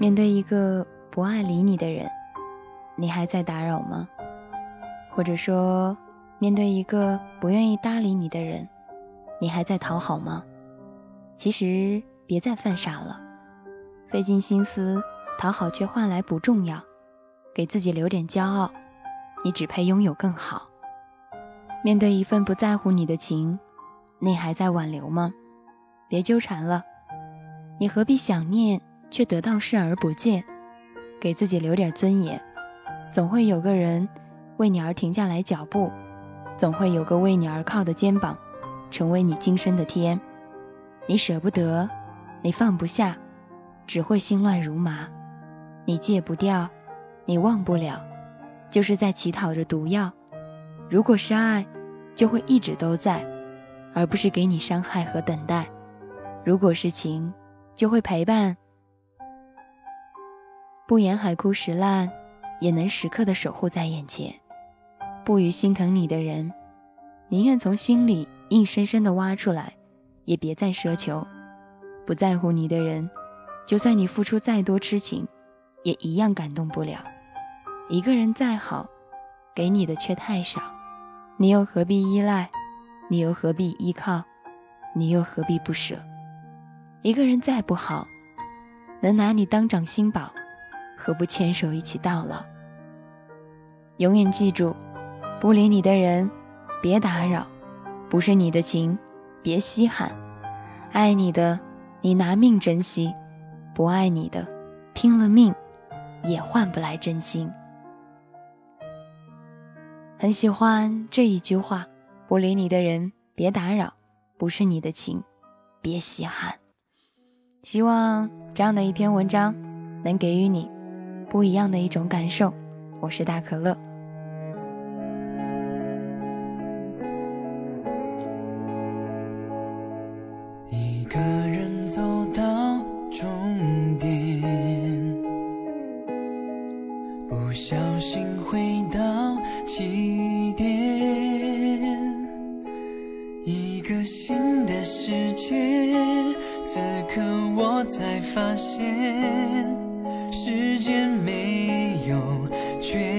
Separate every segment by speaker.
Speaker 1: 面对一个不爱理你的人，你还在打扰吗？或者说，面对一个不愿意搭理你的人，你还在讨好吗？其实别再犯傻了，费尽心思讨好却换来不重要，给自己留点骄傲，你只配拥有更好。面对一份不在乎你的情，你还在挽留吗？别纠缠了，你何必想念却得到视而不见？给自己留点尊严，总会有个人。为你而停下来脚步，总会有个为你而靠的肩膀，成为你今生的天。你舍不得，你放不下，只会心乱如麻。你戒不掉，你忘不了，就是在乞讨着毒药。如果是爱，就会一直都在，而不是给你伤害和等待。如果是情，就会陪伴，不言海枯石烂，也能时刻的守护在眼前。不与心疼你的人，宁愿从心里硬生生的挖出来，也别再奢求。不在乎你的人，就算你付出再多痴情，也一样感动不了。一个人再好，给你的却太少，你又何必依赖？你又何必依靠？你又何必不舍？一个人再不好，能拿你当掌心宝，何不牵手一起到老？永远记住。不理你的人，别打扰；不是你的情，别稀罕。爱你的，你拿命珍惜；不爱你的，拼了命也换不来真心。很喜欢这一句话：不理你的人，别打扰；不是你的情，别稀罕。希望这样的一篇文章能给予你不一样的一种感受。我是大可乐。
Speaker 2: 一个人走到终点不小心回到起点。一个新的世界此刻我才发现时间没有绝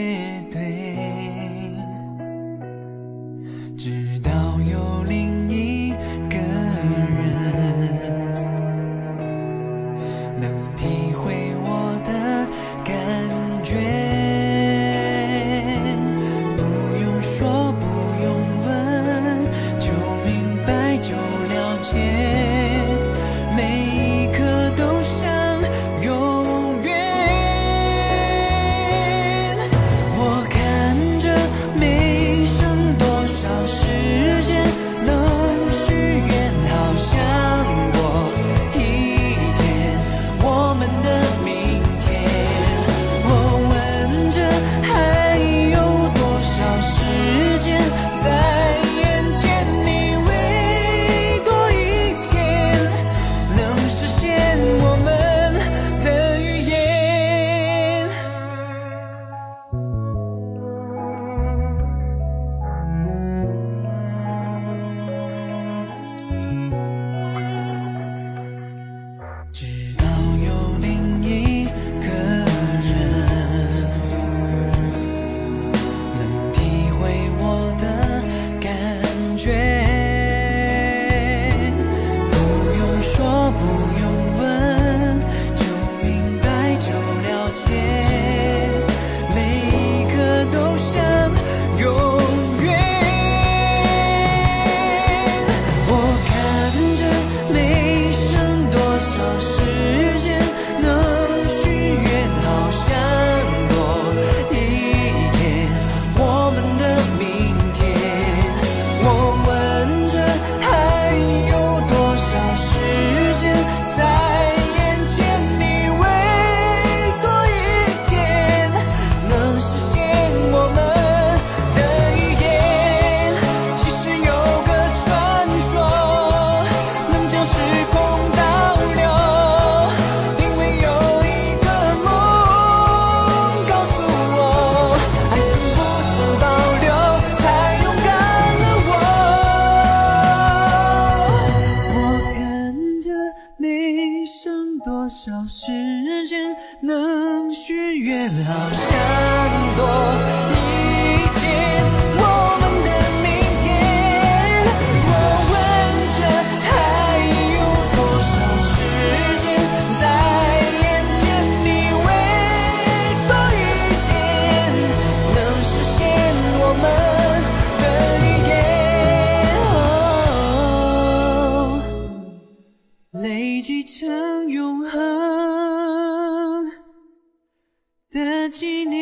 Speaker 2: 多少时间能许愿好想多一纪念